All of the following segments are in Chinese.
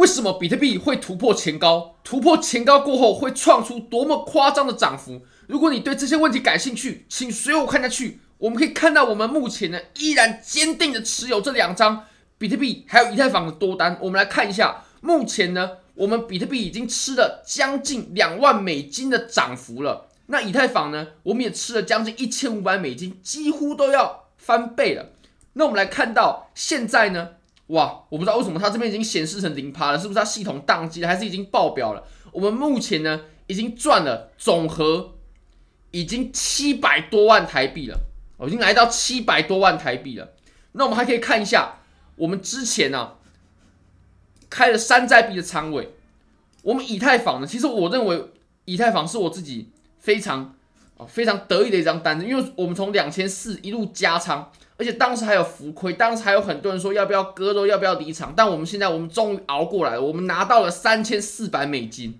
为什么比特币会突破前高？突破前高过后会创出多么夸张的涨幅？如果你对这些问题感兴趣，请随我看下去。我们可以看到，我们目前呢依然坚定的持有这两张比特币还有以太坊的多单。我们来看一下，目前呢我们比特币已经吃了将近两万美金的涨幅了。那以太坊呢，我们也吃了将近一千五百美金，几乎都要翻倍了。那我们来看到现在呢？哇，我不知道为什么它这边已经显示成零趴了，是不是它系统宕机了，还是已经爆表了？我们目前呢，已经赚了总和已经七百多万台币了，哦，已经来到七百多万台币了。那我们还可以看一下，我们之前呢，啊，开了山寨币的仓位，我们以太坊呢，其实我认为以太坊是我自己非常啊非常得意的一张单子，因为我们从两千四一路加仓。而且当时还有浮亏，当时还有很多人说要不要割肉，要不要离场。但我们现在，我们终于熬过来了，我们拿到了三千四百美金，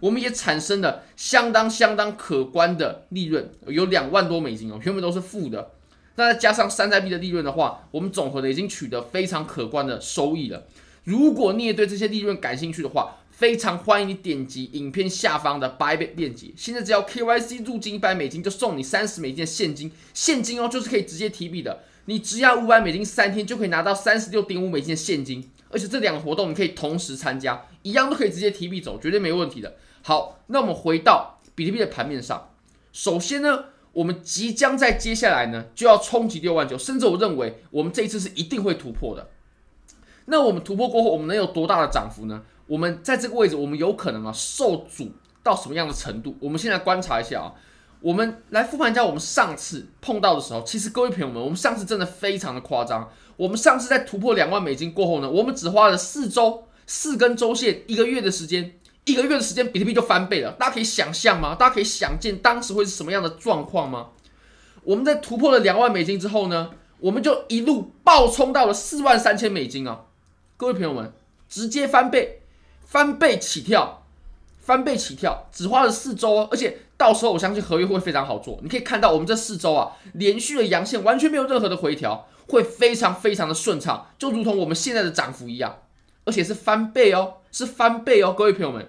我们也产生了相当相当可观的利润，有两万多美金哦，全部都是负的。那再加上山寨币的利润的话，我们总和的已经取得非常可观的收益了。如果你也对这些利润感兴趣的话，非常欢迎你点击影片下方的 Bybit 链接，现在只要 KYC 入金一百美金，就送你三十美金的现金，现金哦，就是可以直接提币的。你只要五百美金，三天就可以拿到三十六点五美金的现金，而且这两个活动你可以同时参加，一样都可以直接提币走，绝对没问题的。好，那我们回到比特币的盘面上，首先呢，我们即将在接下来呢就要冲击六万九，甚至我认为我们这一次是一定会突破的。那我们突破过后，我们能有多大的涨幅呢？我们在这个位置，我们有可能啊受阻到什么样的程度？我们现在观察一下啊，我们来复盘一下我们上次碰到的时候。其实各位朋友们，我们上次真的非常的夸张。我们上次在突破两万美金过后呢，我们只花了四周四根周线，一个月的时间，一个月的时间，比特币就翻倍了。大家可以想象吗？大家可以想见当时会是什么样的状况吗？我们在突破了两万美金之后呢，我们就一路暴冲到了四万三千美金啊！各位朋友们，直接翻倍。翻倍起跳，翻倍起跳，只花了四周哦，而且到时候我相信合约会非常好做。你可以看到我们这四周啊，连续的阳线完全没有任何的回调，会非常非常的顺畅，就如同我们现在的涨幅一样，而且是翻倍哦，是翻倍哦，各位朋友们，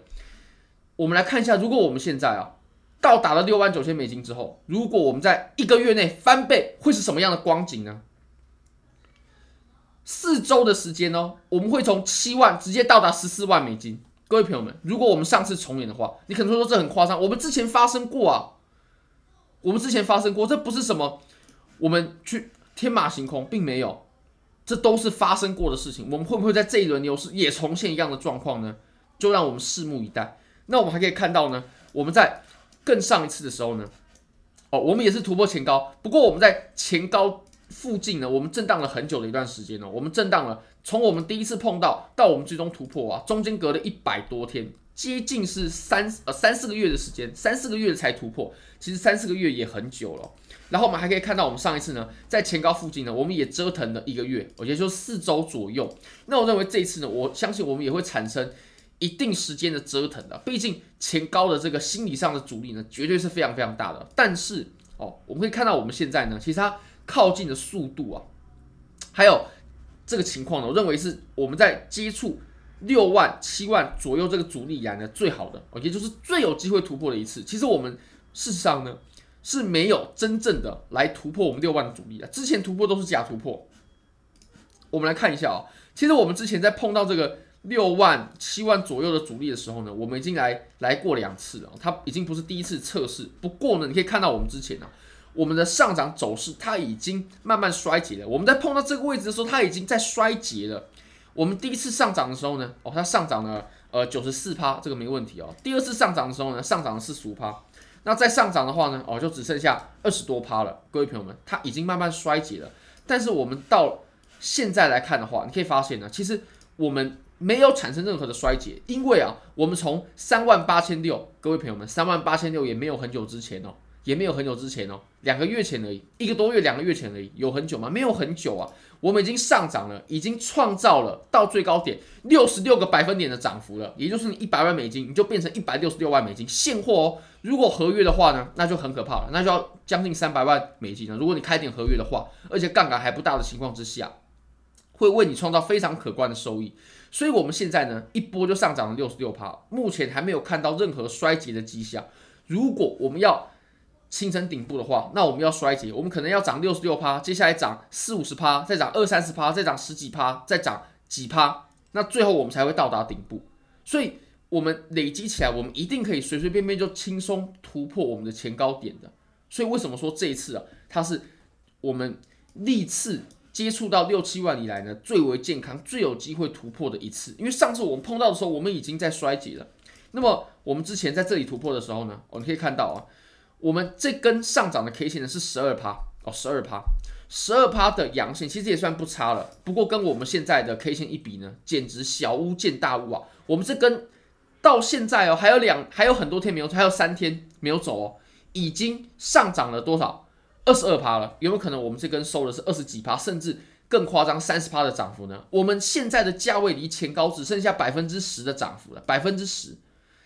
我们来看一下，如果我们现在啊到达了六万九千美金之后，如果我们在一个月内翻倍，会是什么样的光景呢？四周的时间哦，我们会从七万直接到达十四万美金。各位朋友们，如果我们上次重演的话，你可能会说这很夸张。我们之前发生过啊，我们之前发生过，这不是什么我们去天马行空，并没有，这都是发生过的事情。我们会不会在这一轮牛市也重现一样的状况呢？就让我们拭目以待。那我们还可以看到呢，我们在更上一次的时候呢，哦，我们也是突破前高，不过我们在前高。附近呢，我们震荡了很久的一段时间呢、我们震荡了，从我们第一次碰到到我们最终突破啊，中间隔了一百多天，接近是三呃三四个月的时间，三四个月才突破，其实三四个月也很久了。然后我们还可以看到，我们上一次呢，在前高附近呢，我们也折腾了一个月，也就四周左右。那我认为这一次呢，我相信我们也会产生一定时间的折腾的，毕竟前高的这个心理上的阻力呢，绝对是非常非常大的。但是哦，我们可以看到我们现在呢，其实它。靠近的速度啊，还有这个情况呢，我认为是我们在接触六万、七万左右这个阻力以来呢最好的，也就是最有机会突破的一次。其实我们事实上呢是没有真正的来突破我们六万的阻力的，之前突破都是假突破。我们来看一下啊，其实我们之前在碰到这个六万、七万左右的阻力的时候呢，我们已经来来过两次了，它已经不是第一次测试。不过呢，你可以看到我们之前呢。我们的上涨走势它已经慢慢衰竭了。我们在碰到这个位置的时候，它已经在衰竭了。我们第一次上涨的时候呢，哦，它上涨了呃九十四趴，这个没问题哦。第二次上涨的时候呢，上涨了四十五趴。那再上涨的话呢，哦，就只剩下二十多趴了。各位朋友们，它已经慢慢衰竭了。但是我们到现在来看的话，你可以发现呢，其实我们没有产生任何的衰竭，因为啊，我们从三万八千六，各位朋友们，三万八千六也没有很久之前哦。也没有很久之前哦，两个月前而已，一个多月、两个月前而已，有很久吗？没有很久啊，我们已经上涨了，已经创造了到最高点六十六个百分点的涨幅了，也就是你一百万美金，你就变成一百六十六万美金现货哦。如果合约的话呢，那就很可怕了，那就要将近三百万美金了。如果你开点合约的话，而且杠杆还不大的情况之下，会为你创造非常可观的收益。所以我们现在呢，一波就上涨了六十六趴，目前还没有看到任何衰竭的迹象。如果我们要形成顶部的话，那我们要衰竭，我们可能要涨六十六趴，接下来涨四五十趴，再涨二三十趴，再涨十几趴，再涨几趴，那最后我们才会到达顶部。所以，我们累积起来，我们一定可以随随便便就轻松突破我们的前高点的。所以，为什么说这一次啊，它是我们历次接触到六七万以来呢，最为健康、最有机会突破的一次？因为上次我们碰到的时候，我们已经在衰竭了。那么，我们之前在这里突破的时候呢，我们可以看到啊。我们这根上涨的 K 线呢是十二趴哦，十二趴，十二趴的阳线其实也算不差了。不过跟我们现在的 K 线一比呢，简直小巫见大巫啊！我们这根到现在哦，还有两还有很多天没有，还有三天没有走哦，已经上涨了多少？二十二趴了。有没有可能我们这根收的是二十几趴，甚至更夸张三十趴的涨幅呢？我们现在的价位离前高只剩下百分之十的涨幅了，百分之十，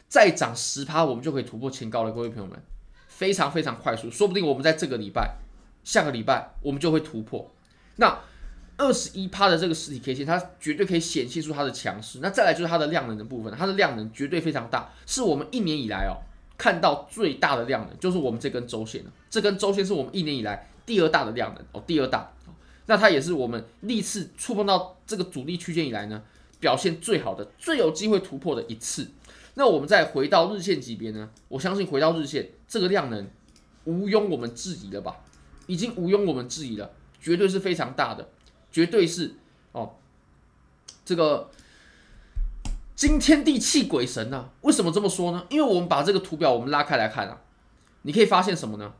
再涨十趴，我们就可以突破前高了，各位朋友们。非常非常快速，说不定我们在这个礼拜、下个礼拜我们就会突破。那二十一趴的这个实体 K 线，它绝对可以显现出它的强势。那再来就是它的量能的部分，它的量能绝对非常大，是我们一年以来哦看到最大的量能，就是我们这根周线。这根周线是我们一年以来第二大的量能哦，第二大。那它也是我们历次触碰到这个阻力区间以来呢，表现最好的、最有机会突破的一次。那我们再回到日线级别呢？我相信回到日线，这个量能毋庸我们质疑了吧？已经毋庸我们质疑了，绝对是非常大的，绝对是哦，这个惊天地泣鬼神呐、为什么这么说呢？因为我们把这个图表我们拉开来看啊，你可以发现什么呢？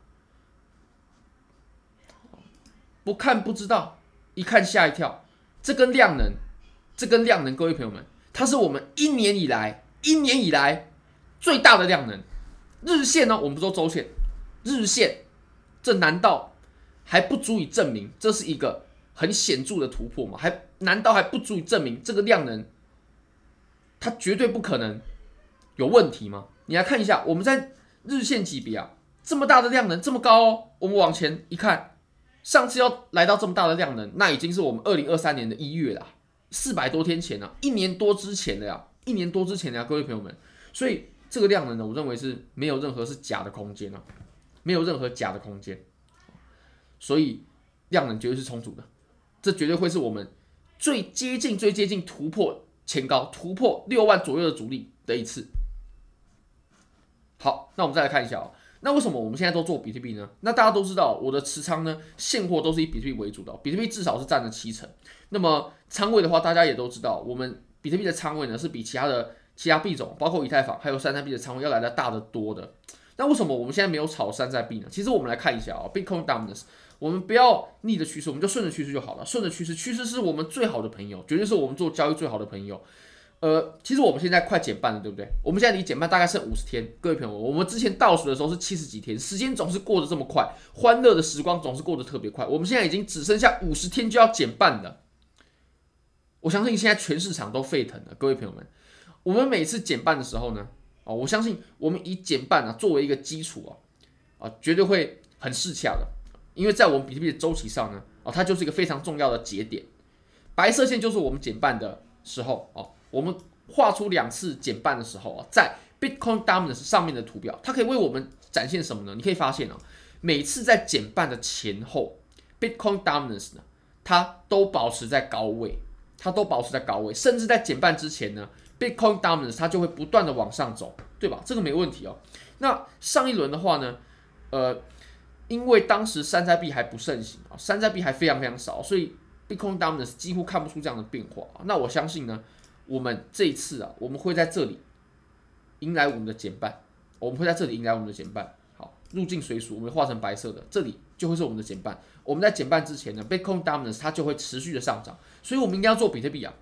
不看不知道，一看吓一跳。这根量能，这根量能，各位朋友们，它是我们一年以来。一年以来最大的量能，日线呢？我们不说周线，日线，这难道还不足以证明这是一个很显著的突破吗？还难道还不足以证明这个量能它绝对不可能有问题吗？你来看一下，我们在日线级别啊，这么大的量能，这么高哦，我们往前一看，上次要来到这么大的量能，那已经是我们二零二三年的一月了，四百多天前了，一年多之前的呀。一年多之前的呀，各位朋友们，所以这个量能呢，我认为是没有任何是假的空间啊，没有任何假的空间，所以量能绝对是充足的，这绝对会是我们最接近、最接近突破前高、突破六万左右的阻力的一次。好，那我们再来看一下哦，那为什么我们现在都做比特币呢？那大家都知道，我的持仓呢，现货都是以比特币为主的，比特币至少是占了七成。那么仓位的话，大家也都知道，我们。比特币的仓位呢，是比其他的其他币种，包括以太坊还有山寨币的仓位要来的大得多的。那为什么我们现在没有炒山寨币呢？其实我们来看一下啊、哦、，Bitcoin Dominance，我们不要逆着趋势，我们就顺着趋势就好了。顺着趋势，趋势是我们最好的朋友，绝对是我们做交易最好的朋友。呃，其实我们现在快减半了，对不对？我们现在离减半大概剩五十天。各位朋友，我们之前倒数的时候是七十几天，时间总是过得这么快，欢乐的时光总是过得特别快。我们现在已经只剩下五十天就要减半了。我相信现在全市场都沸腾了，各位朋友们，我们每次减半的时候呢，哦，我相信我们以减半啊作为一个基础啊，啊，绝对会很适恰的，因为在我们比特币的周期上呢，哦，它就是一个非常重要的节点，白色线就是我们减半的时候哦，我们画出两次减半的时候啊，在 Bitcoin Dominance 上面的图表，它可以为我们展现什么呢？你可以发现啊，每次在减半的前后，Bitcoin Dominance 呢，它都保持在高位。它都保持在高位，甚至在减半之前呢，Bitcoin Dominance 它就会不断的往上走，对吧？这个没问题哦。那上一轮的话呢，呃，因为当时山寨币还不盛行啊，山寨币还非常非常少，所以 Bitcoin Dominance 几乎看不出这样的变化。那我相信呢，我们这一次啊，我们会在这里迎来我们的减半，我们会在这里迎来我们的减半。入境随俗，我们画成白色的，这里就会是我们的减半。我们在减半之前呢，Bitcoin Dominance 它就会持续的上涨。所以，我们应该要做比特币啊，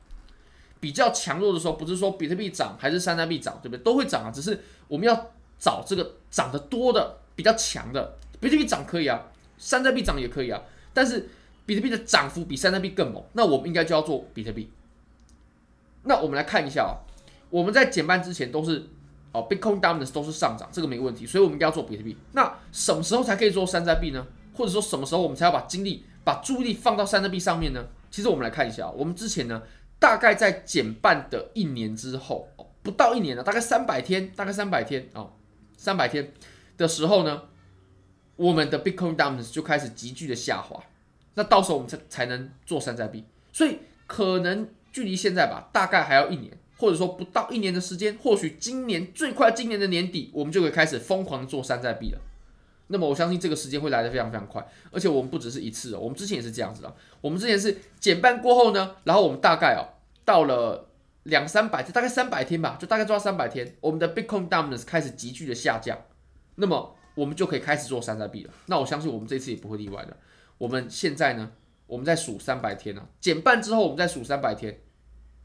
比较强弱的时候，不是说比特币涨还是山寨币涨，对不对？都会涨啊，只是我们要找这个涨得多的、比较强的。比特币涨可以啊，山寨币涨也可以啊，但是比特币的涨幅比山寨币更猛，那我们应该就要做比特币。那我们来看一下啊，我们在减半之前都是哦，Bitcoin Dominance 都是上涨，这个没问题，所以我们应该要做比特币。那什么时候才可以做山寨币呢？或者说什么时候我们才要把精力、把注意力放到山寨币上面呢？其实我们来看一下，我们之前呢大概在减半的一年之后，不到一年了，大概三百天，大概三百天哦，三百天的时候呢，我们的 Bitcoin Dominance 就开始急剧的下滑。那到时候我们才才能做山寨币，所以可能距离现在吧，大概还要一年，或者说不到一年的时间，或许今年最快今年的年底，我们就可以开始疯狂的做山寨币了。那么我相信这个时间会来得非常非常快，而且我们不只是一次哦，我们之前也是这样子的。我们之前是减半过后呢，然后我们大概哦到了两三百天，大概三百天吧，就大概做到三百天，我们的 Bitcoin Dominance 开始急剧的下降，那么我们就可以开始做山寨币了。那我相信我们这次也不会例外的。我们现在呢，我们在数三百天啊，减半之后我们再数三百天，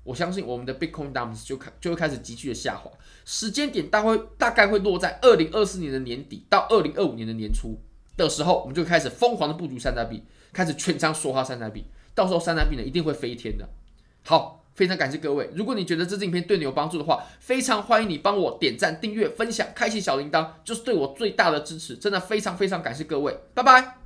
我相信我们的 Bitcoin Dumps 就开就会开始急剧的下滑，时间点大概大概会落在二零二四年的年底到二零二五年的年初的时候，我们就开始疯狂的布局山寨币，开始全仓梭哈山寨币，到时候山寨币呢一定会飞天的。好，非常感谢各位，如果你觉得这支影片对你有帮助的话，非常欢迎你帮我点赞、订阅、分享、开启小铃铛，就是对我最大的支持，真的非常非常感谢各位，拜拜。